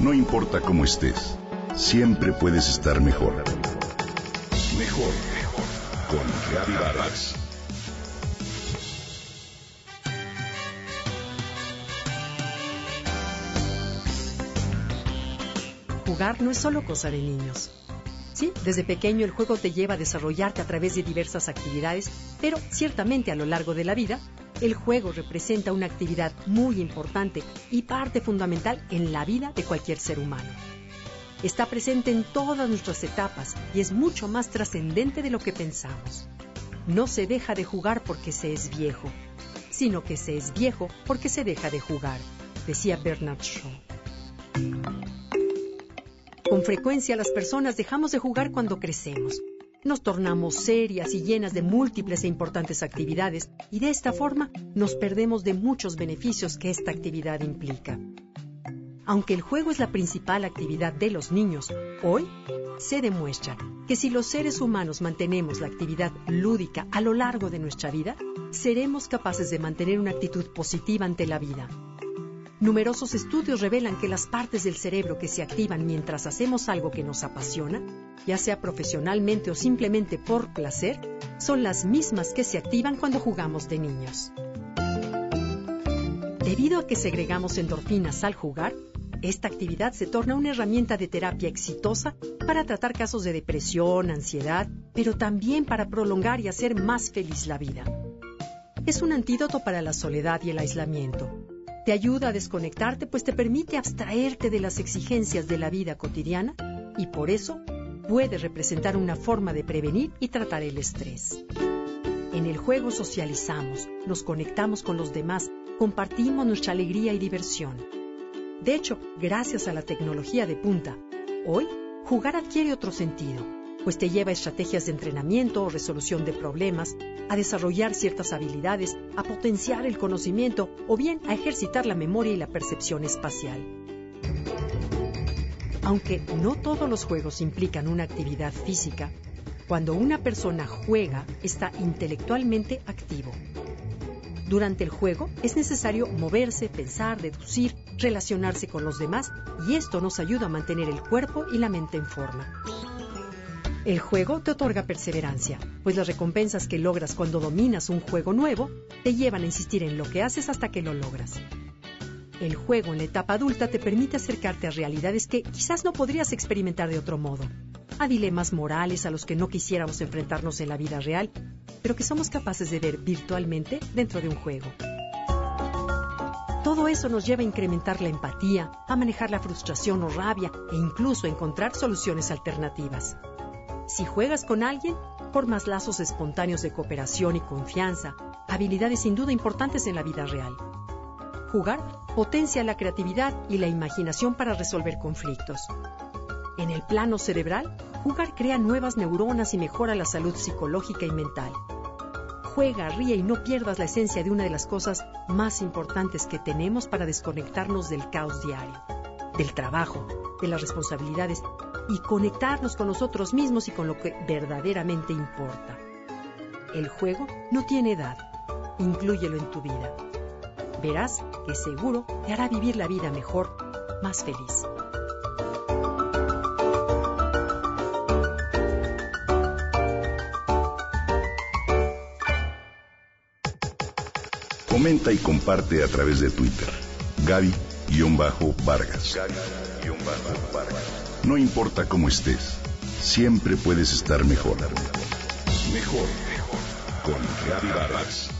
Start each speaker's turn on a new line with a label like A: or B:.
A: No importa cómo estés, siempre puedes estar mejor. Mejor, mejor. Con Vargas.
B: Jugar no es solo cosa de niños. Sí, desde pequeño el juego te lleva a desarrollarte a través de diversas actividades, pero ciertamente a lo largo de la vida, el juego representa una actividad muy importante y parte fundamental en la vida de cualquier ser humano. Está presente en todas nuestras etapas y es mucho más trascendente de lo que pensamos. No se deja de jugar porque se es viejo, sino que se es viejo porque se deja de jugar, decía Bernard Shaw. Con frecuencia las personas dejamos de jugar cuando crecemos. Nos tornamos serias y llenas de múltiples e importantes actividades y de esta forma nos perdemos de muchos beneficios que esta actividad implica. Aunque el juego es la principal actividad de los niños, hoy se demuestra que si los seres humanos mantenemos la actividad lúdica a lo largo de nuestra vida, seremos capaces de mantener una actitud positiva ante la vida Numerosos estudios revelan que las partes del cerebro que se activan mientras hacemos algo que nos apasiona, ya sea profesionalmente o simplemente por placer, son las mismas que se activan cuando jugamos de niños. Debido a que segregamos endorfinas al jugar, esta actividad se torna una herramienta de terapia exitosa para tratar casos de depresión, ansiedad, pero también para prolongar y hacer más feliz la vida. Es un antídoto para la soledad y el aislamiento te ayuda a desconectarte, pues te permite abstraerte de las exigencias de la vida cotidiana y por eso puede representar una forma de prevenir y tratar el estrés. En el juego socializamos, nos conectamos con los demás, compartimos nuestra alegría y diversión. De hecho, gracias a la tecnología de punta, hoy jugar adquiere otro sentido pues te lleva a estrategias de entrenamiento o resolución de problemas, a desarrollar ciertas habilidades, a potenciar el conocimiento o bien a ejercitar la memoria y la percepción espacial. Aunque no todos los juegos implican una actividad física, cuando una persona juega está intelectualmente activo. Durante el juego es necesario moverse, pensar, deducir, relacionarse con los demás y esto nos ayuda a mantener el cuerpo y la mente en forma. El juego te otorga perseverancia, pues las recompensas que logras cuando dominas un juego nuevo te llevan a insistir en lo que haces hasta que lo logras. El juego en la etapa adulta te permite acercarte a realidades que quizás no podrías experimentar de otro modo, a dilemas morales a los que no quisiéramos enfrentarnos en la vida real, pero que somos capaces de ver virtualmente dentro de un juego. Todo eso nos lleva a incrementar la empatía, a manejar la frustración o rabia e incluso a encontrar soluciones alternativas. Si juegas con alguien, formas lazos espontáneos de cooperación y confianza, habilidades sin duda importantes en la vida real. Jugar potencia la creatividad y la imaginación para resolver conflictos. En el plano cerebral, jugar crea nuevas neuronas y mejora la salud psicológica y mental. Juega, ríe y no pierdas la esencia de una de las cosas más importantes que tenemos para desconectarnos del caos diario, del trabajo, de las responsabilidades y conectarnos con nosotros mismos y con lo que verdaderamente importa. El juego no tiene edad. Inclúyelo en tu vida. Verás que seguro te hará vivir la vida mejor, más feliz.
A: Comenta y comparte a través de Twitter. Gaby-Vargas. No importa cómo estés, siempre puedes estar mejor. Mejor, mejor. Con Gaby Vargas.